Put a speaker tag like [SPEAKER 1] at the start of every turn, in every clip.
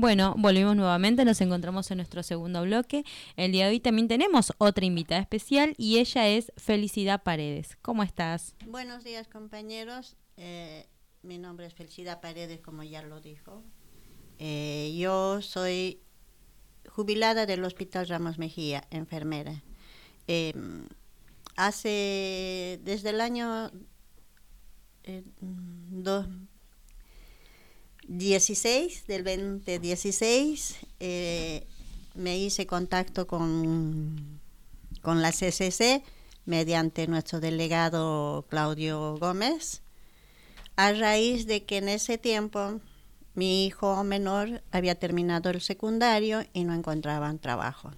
[SPEAKER 1] Bueno, volvimos nuevamente, nos encontramos en nuestro segundo bloque. El día de hoy también tenemos otra invitada especial y ella es Felicidad Paredes. ¿Cómo estás?
[SPEAKER 2] Buenos días compañeros, eh, mi nombre es Felicidad Paredes, como ya lo dijo. Eh, yo soy jubilada del Hospital Ramos Mejía, enfermera. Em, hace, desde el año eh, 16, del 2016, eh, me hice contacto con, con la CCC mediante nuestro delegado Claudio Gómez, a raíz de que en ese tiempo mi hijo menor había terminado el secundario y no encontraban trabajo.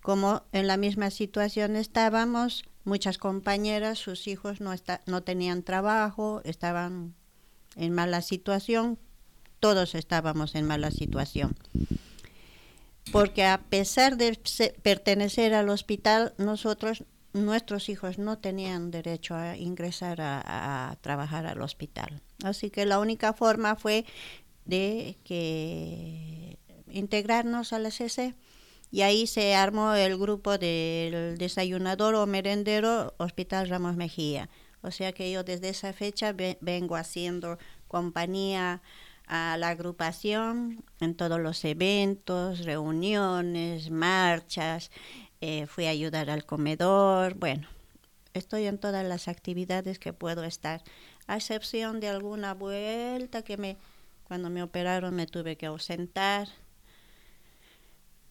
[SPEAKER 2] Como en la misma situación estábamos, muchas compañeras, sus hijos no, no tenían trabajo, estaban en mala situación, todos estábamos en mala situación. Porque a pesar de pertenecer al hospital, nosotros, nuestros hijos no tenían derecho a ingresar a, trabajar al hospital. Así que la única forma fue de que integrarnos a la CC y ahí se armó el grupo del desayunador o merendero Hospital Ramos Mejía. O sea que yo desde esa fecha vengo haciendo compañía a la agrupación en todos los eventos, reuniones, marchas, eh, fui a ayudar al comedor, bueno, estoy en todas las actividades que puedo estar, a excepción de alguna vuelta que me, cuando me operaron me tuve que ausentar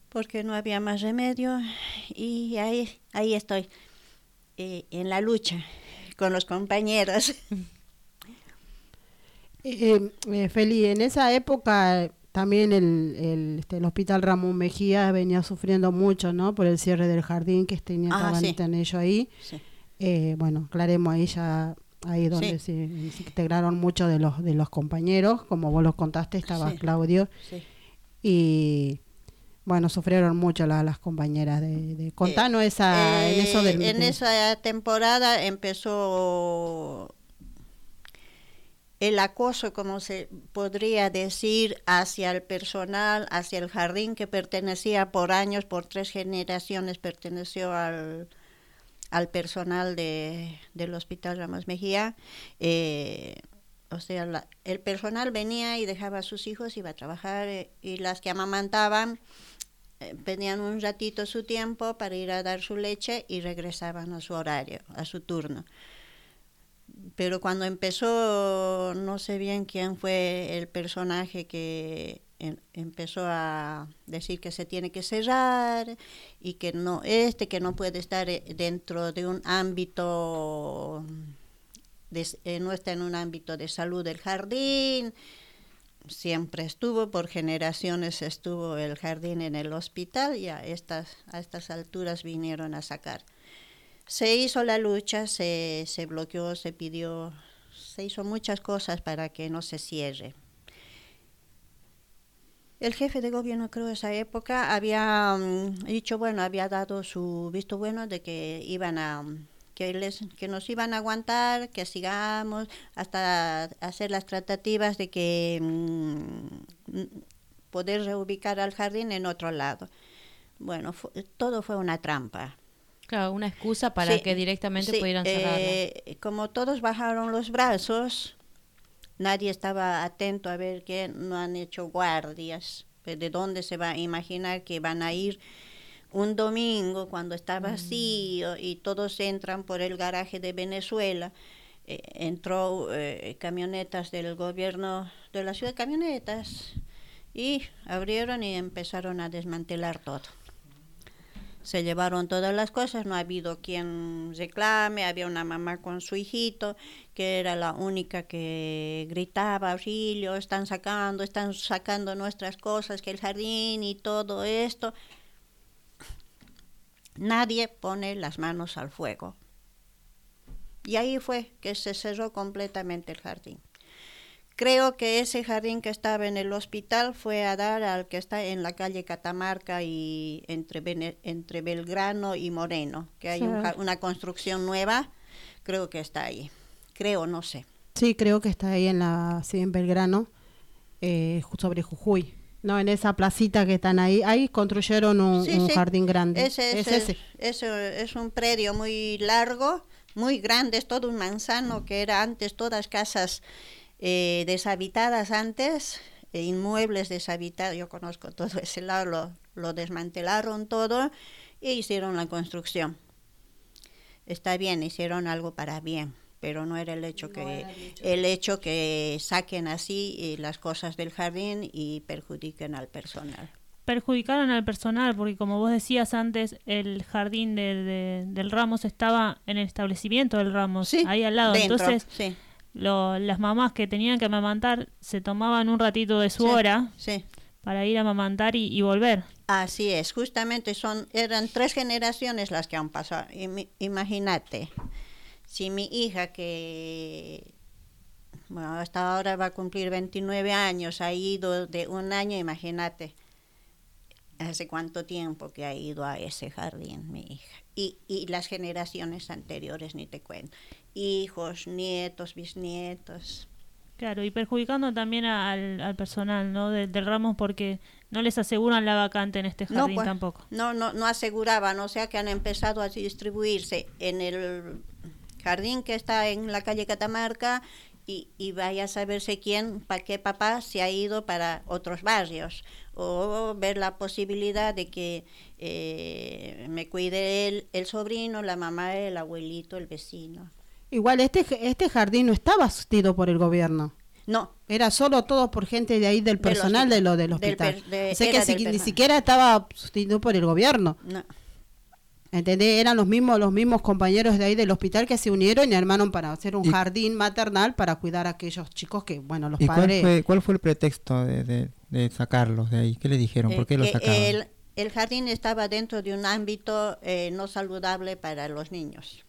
[SPEAKER 2] porque no había más remedio y ahí, ahí estoy, eh, en la lucha con los compañeros.
[SPEAKER 3] Eh, eh, Feli, en esa época también el, el, este, el, Hospital Ramón Mejía venía sufriendo mucho, ¿no? Por el cierre del jardín que tenía ah, ellos ahí. Eh, bueno, aclaremos ahí ya ahí donde se, integraron muchos de los de los compañeros, como vos los contaste, estaba Claudio. Y bueno, sufrieron mucho las compañeras de, de contanos esa en eso del
[SPEAKER 2] en esa temporada empezó el acoso, como se podría decir, hacia el personal, hacia el jardín que pertenecía por años, por tres generaciones, perteneció al, al personal de, del Hospital Ramos Mejía. Eh, o sea, el personal venía y dejaba a sus hijos, iba a trabajar eh, y las que amamantaban eh, venían un ratito su tiempo para ir a dar su leche y regresaban a su horario, a su turno. Pero cuando empezó, no sé bien quién fue el personaje que em, empezó a decir que se tiene que cerrar y que no este que no puede estar eh, dentro de un ámbito eh, no está en un ámbito de salud del jardín siempre estuvo por generaciones estuvo el jardín en el hospital y a estas a estas alturas vinieron a sacar se hizo la lucha, se, se bloqueó, se pidió, se hizo muchas cosas para que no se cierre. El jefe de gobierno, creo, esa época había mm, dicho, bueno, había dado su visto bueno de que iban a que les que nos iban a aguantar, que sigamos hasta hacer las tratativas de que mm, poder reubicar al jardín en otro lado. Bueno, todo fue una trampa.
[SPEAKER 1] Claro, una excusa para que directamente pudieran cerrarla.
[SPEAKER 2] Eh, como todos bajaron los brazos, nadie estaba atento a ver que no han hecho guardias. ¿De dónde se va a imaginar que van a ir un domingo cuando está mm. vacío y todos entran por el garaje de Venezuela? Eh, entró eh, camionetas del gobierno de la ciudad, camionetas, y abrieron y empezaron a desmantelar todo se llevaron todas las cosas, no ha habido quien reclame, había una mamá con su hijito, que era la única que gritaba, auxilio, están sacando, están sacando nuestras cosas, que el jardín y todo esto. Nadie pone las manos al fuego. Y ahí fue que se cerró completamente el jardín. Creo que ese jardín que estaba en el hospital fue a dar al que está en la calle Catamarca y entre, entre Belgrano y Moreno, que hay una construcción nueva, creo que está ahí. Creo, no sé.
[SPEAKER 3] Sí, creo que está ahí en la sí, en Belgrano. eh, sobre Jujuy. No, en esa placita que están ahí, ahí construyeron un, jardín grande.
[SPEAKER 2] Ese, es ese. es un predio muy largo, muy grande, es todo un manzano que era antes todas casas eh, deshabitadas antes, eh, inmuebles deshabitados, yo conozco todo ese lado, lo, lo desmantelaron todo e hicieron la construcción. Está bien, hicieron algo para bien pero no era el hecho que el hecho. que saquen así eh, las cosas del jardín y perjudiquen al personal.
[SPEAKER 4] Perjudicaron al personal porque como vos decías antes el jardín de, del Ramos estaba en el establecimiento del Ramos ahí al lado. entonces las mamás que tenían que amamantar se tomaban un ratito de su hora para ir a amamantar y, volver.
[SPEAKER 2] Así es justamente son eran tres generaciones las que han pasado imagínate si mi hija que bueno, hasta ahora va a cumplir 29 años, ha ido de un año, imagínate, hace cuánto tiempo que ha ido a ese jardín mi hija. Y, y las generaciones anteriores, ni te cuento. Hijos, nietos, bisnietos.
[SPEAKER 4] Claro, y perjudicando también al, al personal ¿no? del Ramos porque no les aseguran la vacante en este jardín
[SPEAKER 2] pues,
[SPEAKER 4] tampoco.
[SPEAKER 2] No, no, no aseguraban, o sea que han empezado a distribuirse en el jardín que está en la calle Catamarca y, y vaya a saberse quién, para qué papá se ha ido para otros barrios o ver la posibilidad de que eh, me cuide el, el sobrino, la mamá, el abuelito, el vecino.
[SPEAKER 3] Igual este, este jardín no estaba asistido por el gobierno.
[SPEAKER 2] No.
[SPEAKER 3] Era solo todo por gente de ahí del personal de lo del hospital. sé que ni siquiera estaba sustituido por el gobierno. No. ¿Entendés? Eran los mismos, los mismos compañeros de ahí del hospital que se unieron y armaron para hacer un jardín maternal para cuidar a aquellos chicos que, bueno, los padres...
[SPEAKER 5] Cuál fue, cuál fue el pretexto de, de, sacarlos de ahí? ¿Qué le dijeron? ¿Por qué los sacaron?
[SPEAKER 2] El, el, jardín estaba dentro de un ámbito eh, no saludable para los niños.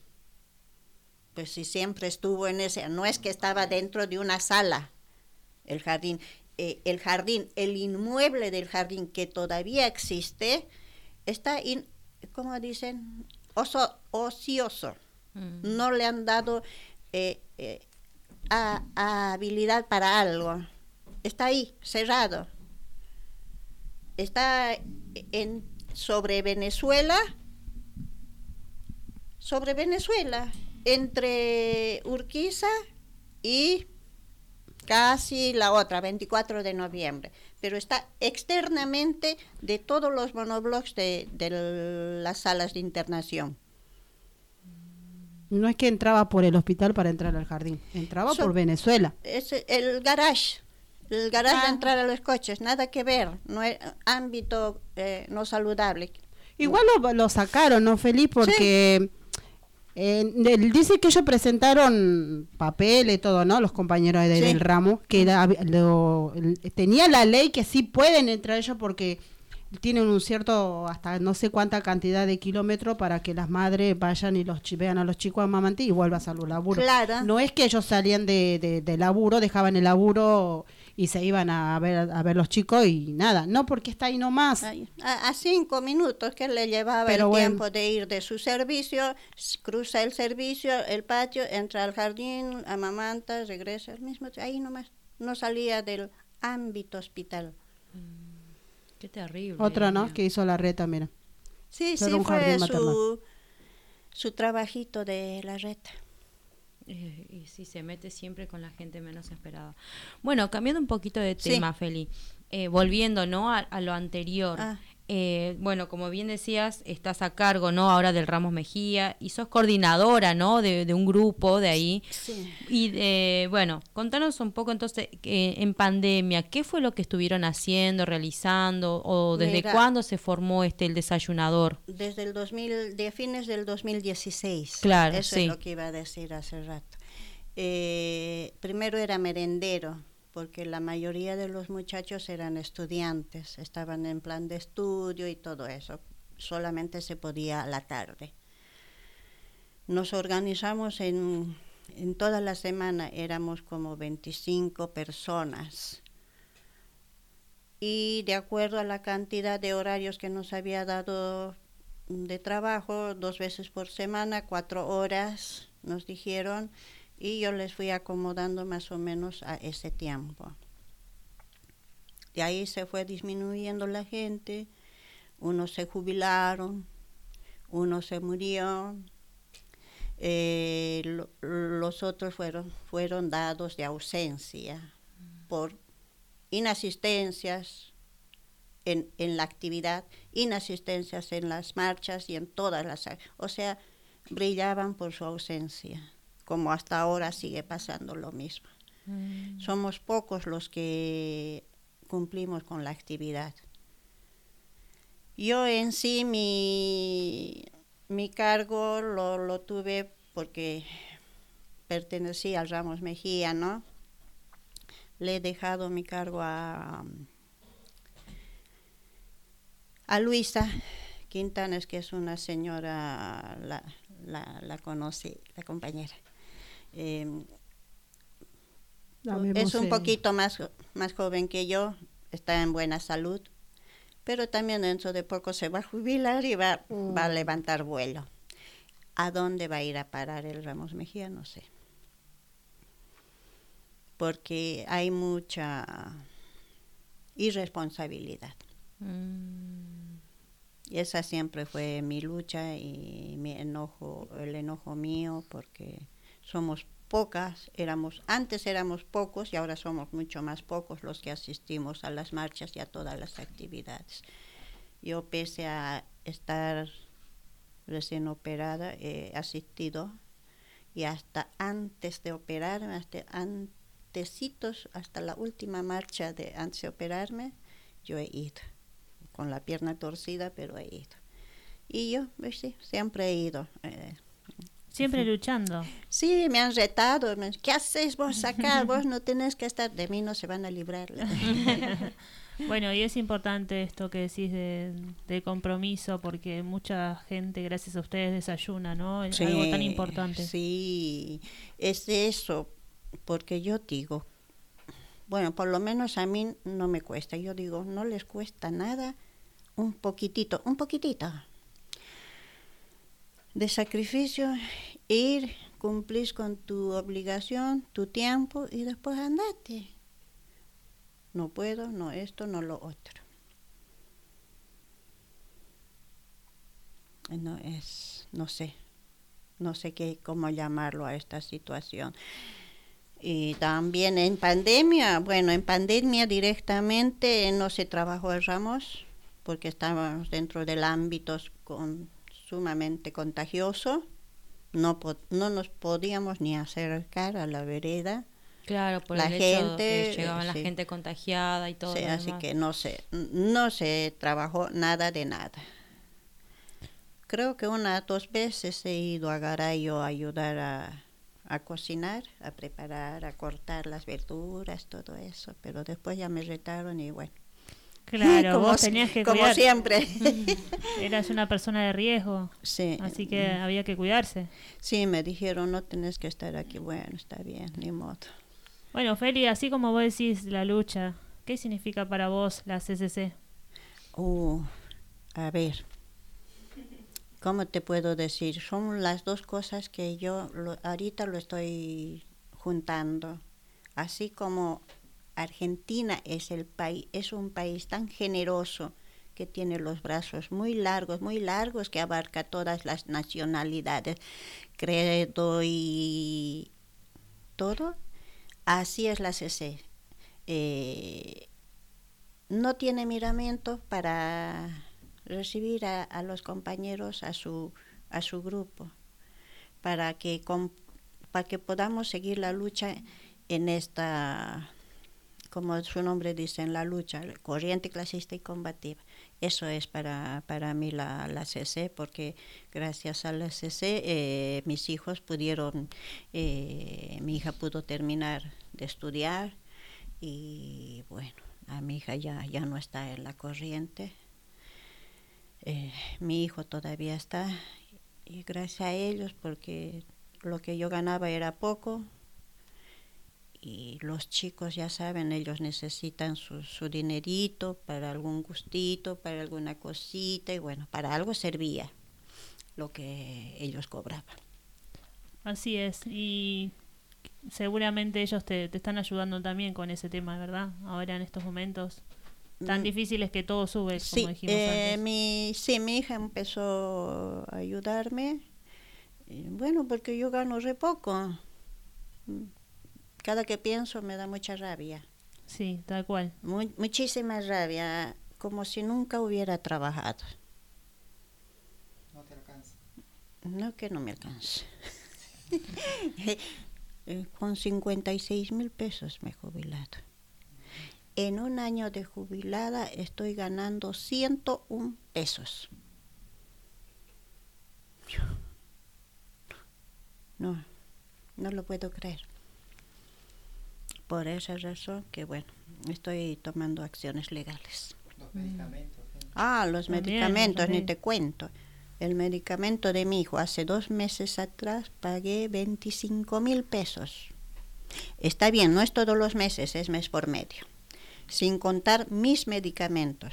[SPEAKER 2] Pues si siempre estuvo en ese... No es que estaba dentro de una sala, el jardín. Eh, el jardín, el inmueble del jardín que todavía existe, está... In, como dicen, oso, ocioso. Mm. No le han dado eh, eh, habilidad para algo. Está ahí, cerrado. Está en, sobre Venezuela, sobre Venezuela, entre Urquiza y casi la otra, 24 de noviembre pero está externamente de todos los monoblocks de, las salas de internación.
[SPEAKER 3] No es que entraba por el hospital para entrar al jardín, entraba por Venezuela.
[SPEAKER 2] Es el garage, el garage de ah. entrar a los coches, nada que ver, no es ámbito eh, no saludable.
[SPEAKER 3] Igual lo, sacaron, ¿no, Feliz? Porque eh, dice que ellos presentaron papeles todo, ¿no? Los compañeros del ramo, que tenía la ley que sí pueden entrar ellos porque tienen un cierto, hasta no sé cuánta cantidad de kilómetros para que las madres vayan y los vean a los chicos a y vuelvan a su laburo. No es que ellos salían de, de laburo, dejaban el laburo y se iban a ver a ver los chicos y nada, no porque está ahí nomás.
[SPEAKER 2] A, cinco minutos que le llevaba el tiempo de ir de su servicio, cruza el servicio, el patio, entra al jardín, amamanta, regresa al mismo, ahí nomás, no salía del ámbito hospital.
[SPEAKER 1] Mm, qué terrible.
[SPEAKER 3] Otra, ¿no? Que hizo la reta, mira.
[SPEAKER 2] Sí, sí, fue su, su trabajito de la reta.
[SPEAKER 1] Eh, y sí, se mete siempre con la gente menos esperada. Bueno, cambiando un poquito de tema, Feli, eh, volviendo ¿no? a, lo anterior. Ah. Eh, bueno, como bien decías, estás a cargo, ¿no? Ahora del Ramos Mejía y sos coordinadora, ¿no? De, un grupo de ahí. Sí. Y bueno, contanos un poco entonces, en pandemia, ¿qué fue lo que estuvieron haciendo, realizando o desde cuándo se formó este el desayunador?
[SPEAKER 2] Desde el 2000, de fines del 2016.
[SPEAKER 1] Claro,
[SPEAKER 2] Eso es lo que iba a decir hace rato. Eh, primero era merendero porque la mayoría de los muchachos eran estudiantes, estaban en plan de estudio y todo eso. Solamente se podía a la tarde. Nos organizamos en, en toda la semana, éramos como 25 personas. Y de acuerdo a la cantidad de horarios que nos había dado de trabajo, dos veces por semana, cuatro horas, nos dijeron, y yo les fui acomodando más o menos a ese tiempo. de ahí se fue disminuyendo la gente, unos se jubilaron, uno se murió, eh, los otros fueron, fueron dados de ausencia por inasistencias en, en, la actividad, inasistencias en las marchas y en todas las... O sea, brillaban por su ausencia, como hasta ahora sigue pasando lo mismo. Mm. Somos pocos los que cumplimos con la actividad. Yo en sí mi, mi cargo lo, lo tuve porque pertenecía al Ramos Mejía, ¿no? Le he dejado mi cargo a, a Luisa Quintanes, que es una señora, la, la, la conoce, la compañera. Em, es un poquito más, más joven que yo, está en buena salud, pero también dentro de poco se va a jubilar y va, va a mm. levantar vuelo. ¿A dónde va a ir a parar el Ramos Mejía? No sé. Porque hay mucha irresponsabilidad. Mm. Y esa siempre fue mi lucha y mi enojo, el enojo mío, porque somos pocas, éramos, antes éramos pocos y ahora somos mucho más pocos los que asistimos a las marchas y a todas las actividades. Yo pese a estar recién operada, he asistido y hasta antes de operarme, hasta antecitos, hasta la última marcha de antes de operarme, yo he ido, con la pierna torcida, pero he ido. Y yo, pues sí, siempre he ido. Eh,
[SPEAKER 4] Siempre luchando.
[SPEAKER 2] Sí, me han retado. ¿Qué haces vos acá? Vos no tenés que estar. De mí no se van a librar.
[SPEAKER 4] bueno, y es importante esto que decís de, de, compromiso, porque mucha gente, gracias a ustedes, desayuna, ¿no? Es algo tan importante.
[SPEAKER 2] Sí, es eso. Porque yo digo, bueno, por lo menos a mí no me cuesta. Yo digo, no les cuesta nada un poquitito, un poquitito de sacrificio, ir, cumplir con tu obligación, tu tiempo y después andate. No puedo, no esto, no lo otro. No es, no sé, no sé qué, cómo llamarlo a esta situación. Y también en pandemia, bueno, en pandemia directamente no se trabajó el Ramos porque estábamos dentro del ámbito con sumamente contagioso, no, no nos podíamos ni acercar a la vereda.
[SPEAKER 1] Claro, por la el gente, llegaba la gente contagiada y todo.
[SPEAKER 2] Sí, así que no se, no se trabajó nada de nada. Creo que una dos veces he ido a Garayo a ayudar a, a cocinar, a preparar, a cortar las verduras, todo eso, pero después ya me retaron y bueno,
[SPEAKER 4] Claro, como, vos tenías que
[SPEAKER 2] Como siempre.
[SPEAKER 4] Eras una persona de riesgo. Sí. Así que había que cuidarse.
[SPEAKER 2] Sí, me dijeron, no tenés que estar aquí. Bueno, está bien, ni modo.
[SPEAKER 4] Bueno, Feli, así como vos decís la lucha, ¿qué significa para vos la CCC?
[SPEAKER 2] Uh, a ver, ¿cómo te puedo decir? Son las dos cosas que yo ahorita lo estoy juntando. Así como Argentina es, el país, es un país tan generoso que tiene los brazos muy largos, muy largos, que abarca todas las nacionalidades, credo y todo. Así es la CC. Eh, no tiene miramiento para recibir a, los compañeros a su, a su grupo, para que, para que podamos seguir la lucha en esta como su nombre dice, en la lucha, corriente clasista y combativa. Eso es para, para mí la, la CC, porque gracias a la CC eh, mis hijos pudieron, eh, mi hija pudo terminar de estudiar y bueno, a mi hija ya, ya no está en la corriente. Eh, mi hijo todavía está y gracias a ellos porque lo que yo ganaba era poco, y los chicos ya saben, ellos necesitan su, su, dinerito para algún gustito, para alguna cosita y bueno, para algo servía lo que ellos cobraban.
[SPEAKER 4] Así es, y seguramente ellos te, te están ayudando también con ese tema, ¿verdad? Ahora en estos momentos. tan mm. difíciles que todo sube, como dijimos eh,
[SPEAKER 2] Mi, sí, mi hija empezó a ayudarme. Bueno, porque yo gano re poco. Cada que pienso me da mucha rabia.
[SPEAKER 4] Sí, tal cual.
[SPEAKER 2] muchísima rabia, como si nunca hubiera trabajado.
[SPEAKER 5] No te alcanza.
[SPEAKER 2] No, que no me alcanza. Eh, con 56 mil pesos me he jubilado. En un año de jubilada estoy ganando 101 pesos. No, no lo puedo creer. Por esa razón que, bueno, estoy tomando acciones legales.
[SPEAKER 5] Los medicamentos.
[SPEAKER 2] Ah, los medicamentos, ni te cuento. El medicamento de mi hijo hace dos meses atrás pagué 25 mil pesos. Está bien, no es todos los meses, es mes por medio. Sin contar mis medicamentos.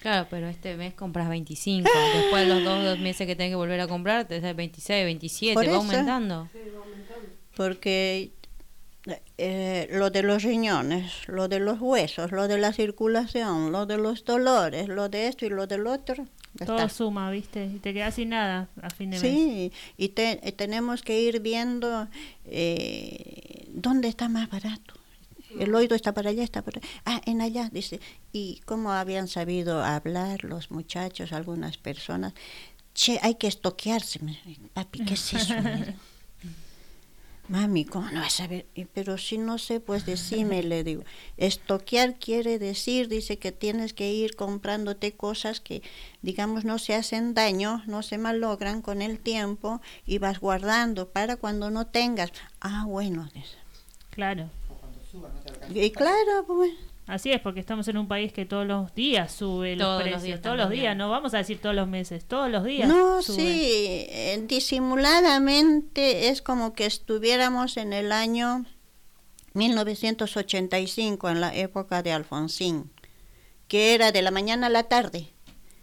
[SPEAKER 1] Claro, pero este mes compras 25. Después de los dos, meses que tenés que volver a comprar, te das 26, 27, va aumentando.
[SPEAKER 2] Porque eh, lo de los riñones, lo de los huesos, lo de la circulación, lo de los dolores, lo de esto y lo del otro,
[SPEAKER 4] todo suma, ¿viste? Y te quedas sin nada a fin de
[SPEAKER 2] mes. Sí, y eh, tenemos que ir viendo eh, dónde está más barato. El oído está para allá, está para allá. Ah, en allá, dice. Y cómo habían sabido hablar los muchachos, algunas personas. Che, hay que estoquearse. Papi, ¿qué es eso? Mami, ¿cómo no vas a ver? Pero si no sé, pues decime, le digo. Estoquear quiere decir, dice que tienes que ir comprándote cosas que, digamos, no se hacen daño, no se malogran con el tiempo y vas guardando para cuando no tengas. Ah, bueno.
[SPEAKER 4] Claro.
[SPEAKER 2] Y claro, pues.
[SPEAKER 4] Así es, porque estamos en un país que todos los días sube los precios, todos los días, no vamos a decir todos los meses, todos los días.
[SPEAKER 2] No, sí, eh, disimuladamente es como que estuviéramos en el año 1985, en la época de Alfonsín, que era de la mañana a la tarde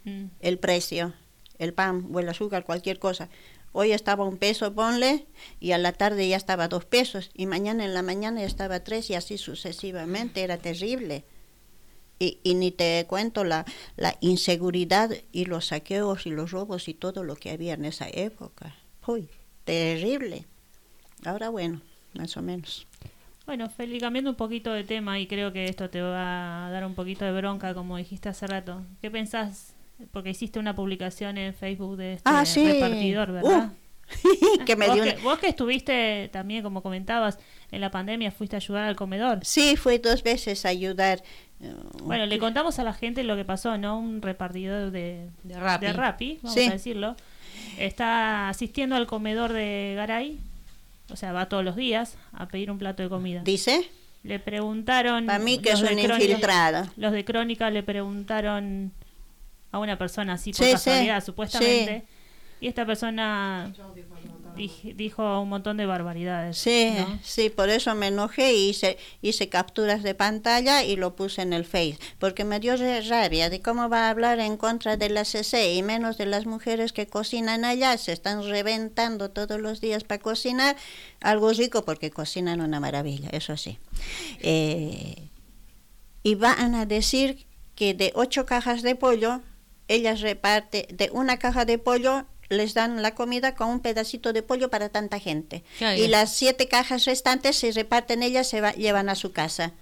[SPEAKER 2] mm. el precio, el pan o el azúcar, cualquier cosa. Hoy estaba un peso, ponle, y a la tarde ya estaba dos pesos, y mañana en la mañana ya estaba tres, y así sucesivamente, era terrible. Y, y ni te cuento la, la inseguridad y los saqueos y los robos y todo lo que había en esa época. Uy, terrible. Ahora bueno, más o menos.
[SPEAKER 4] Bueno, Feli, cambiando un poquito de tema y creo que esto te va a dar un poquito de bronca, como dijiste hace rato. ¿Qué pensás porque hiciste una publicación en Facebook de este
[SPEAKER 2] ah,
[SPEAKER 4] repartidor, ¿verdad?
[SPEAKER 2] Uh. que me
[SPEAKER 4] ¿Vos, que, vos, que, estuviste también, como comentabas, en la pandemia, fuiste a ayudar al comedor.
[SPEAKER 2] Sí, fui dos veces a ayudar.
[SPEAKER 4] Uh, bueno, le contamos a la gente lo que pasó, ¿no? Un repartidor de, de, Rappi. vamos a decirlo. Está asistiendo al comedor de Garay, o sea, va todos los días a pedir un plato de comida.
[SPEAKER 2] ¿Dice?
[SPEAKER 4] Le preguntaron...
[SPEAKER 2] Para mí que es un infiltrado.
[SPEAKER 4] Los de Crónica le preguntaron a una persona así por casualidad, supuestamente. Y esta persona dijo un montón de barbaridades.
[SPEAKER 2] Sí, sí, por eso me enojé y hice, hice capturas de pantalla y lo puse en el Face, porque me dio rabia de cómo va a hablar en contra de la CC y menos de las mujeres que cocinan allá, se están reventando todos los días para cocinar, algo rico porque cocinan una maravilla, eso sí. Eh, y van a decir que de ocho cajas de pollo ellas reparte de una caja de pollo les dan la comida con un pedacito de pollo para tanta gente. y las siete cajas restantes se reparten ellas, se llevan a su casa.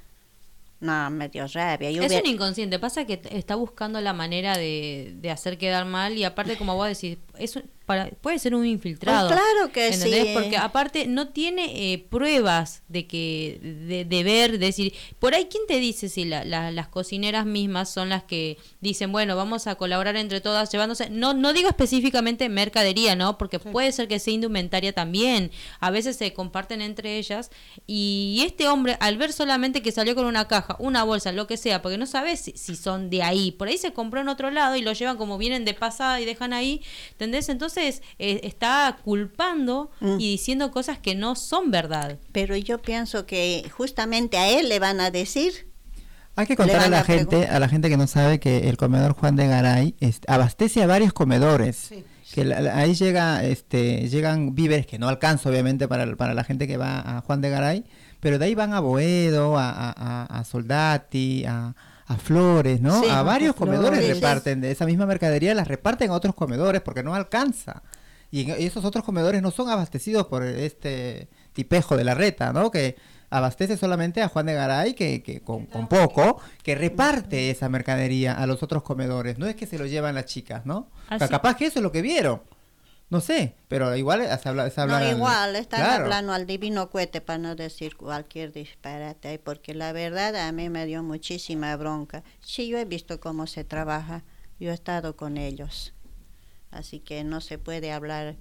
[SPEAKER 2] No, me dio rabia.
[SPEAKER 1] es un inconsciente. Pasa que está buscando la manera de, de hacer quedar mal y aparte, como vos decís, es, para, puede ser un infiltrado.
[SPEAKER 2] Pues claro que sí.
[SPEAKER 1] Porque aparte no tiene eh, pruebas de que de, de, ver, decir, por ahí quién te dice si la, las cocineras mismas son las que dicen, bueno, vamos a colaborar entre todas llevándose, no no digo específicamente mercadería, ¿no? Porque puede ser que sea indumentaria también. A veces se comparten entre ellas y este hombre al ver solamente que salió con una caja, una bolsa, lo que sea, porque no sabes si, si son de ahí, por ahí se compró en otro lado y lo llevan como vienen de pasada y dejan ahí, ¿entendés? Entonces entonces eh, está culpando mm. y diciendo cosas que no son verdad.
[SPEAKER 2] Pero yo pienso que justamente a él le van a decir
[SPEAKER 5] hay que contar a la gente, a la gente que no sabe que el comedor Juan de Garay abastece a varios comedores. Que ahí llega, este, llegan víveres que no alcanza obviamente para, para la gente que va a Juan de Garay, pero de ahí van a Boedo, a, a, a Soldati, a, a Flores, ¿no? a varios comedores reparten de esa misma mercadería, las reparten a otros comedores porque no alcanza. Y, esos otros comedores no son abastecidos por este tipejo de la reta, ¿no? Que abastece solamente a Juan de Garay, que, que con, poco, que reparte esa mercadería a los otros comedores. No es que se lo llevan las chicas, ¿no? capaz que eso es lo que vieron. No sé, pero igual se habla, se
[SPEAKER 2] habla No, igual, están hablando al divino cohete para no decir cualquier disparate, porque la verdad a mí me dio muchísima bronca. Sí, yo he visto cómo se trabaja, yo he estado con ellos, así que no se puede hablar.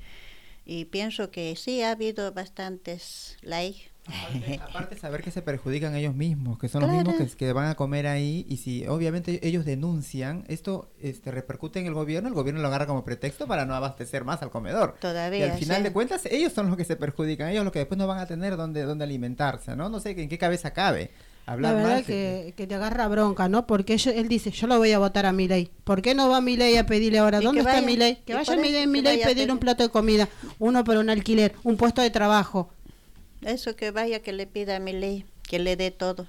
[SPEAKER 2] Y pienso que sí, ha habido bastantes likes
[SPEAKER 5] Aparte, saber que se perjudican ellos mismos, que son los mismos que, van a comer ahí y si obviamente ellos denuncian, esto este, repercute en el gobierno, el gobierno lo agarra como pretexto para no abastecer más al comedor.
[SPEAKER 2] Todavía.
[SPEAKER 5] Y al final de cuentas ellos son los que se perjudican, ellos los que después no van a tener dónde, dónde alimentarse, ¿no? No sé en qué cabeza cabe.
[SPEAKER 3] Hablar la verdad que, que, te agarra bronca, ¿no? Porque él dice, yo lo voy a votar a mi ley. ¿Por qué no va mi ley a pedirle ahora? ¿Dónde está mi ley? Que vaya mi ley, mi ley pedir un plato de comida, uno por un alquiler, un puesto de trabajo.
[SPEAKER 2] Eso que vaya que le pida a mi ley, que le dé todo.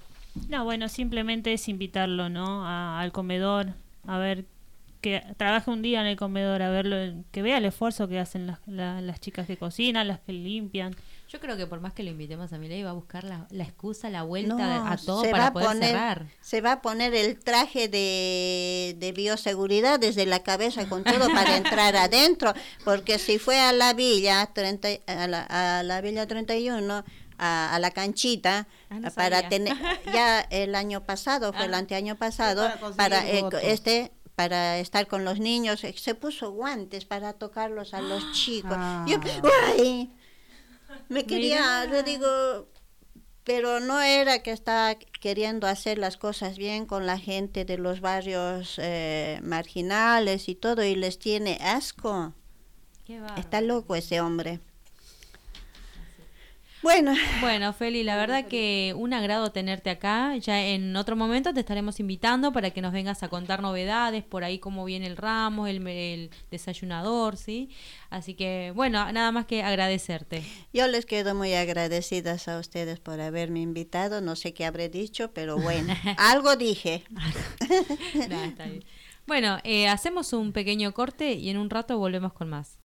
[SPEAKER 4] No, bueno, simplemente es invitarlo, ¿no? al comedor, a ver que trabaje un día en el comedor, a verlo, que vea el esfuerzo que hacen las, las chicas que cocinan, las que limpian.
[SPEAKER 1] Yo creo que por más que lo invitemos a mi ley, va a buscar la, la excusa, la vuelta a todo para poder
[SPEAKER 2] poner,
[SPEAKER 1] cerrar.
[SPEAKER 2] Se va a poner el traje de, de bioseguridad desde la cabeza con todo para entrar adentro, porque si fue a la villa 30, a la, a la villa 31 a, a, la canchita ah, para tener ya el año pasado fue el ah. anteaño pasado para, eh, este para estar con los niños se puso guantes para tocarlos a los chicos ah. Yo, me quería, yo digo, pero no era que está queriendo hacer las cosas bien con la gente de los barrios eh, marginales y todo y les tiene asco. Está loco ese hombre.
[SPEAKER 1] Bueno. Bueno, Feli, la verdad que un agrado tenerte acá. Ya en otro momento te estaremos invitando para que nos vengas a contar novedades, por ahí cómo viene el ramo, el, el desayunador, ¿sí? Así que, bueno, nada más que agradecerte.
[SPEAKER 2] Yo les quedo muy agradecidas a ustedes por haberme invitado. No sé qué habré dicho, pero bueno, algo dije.
[SPEAKER 1] Bueno, eh, hacemos un pequeño corte y en un rato volvemos con más.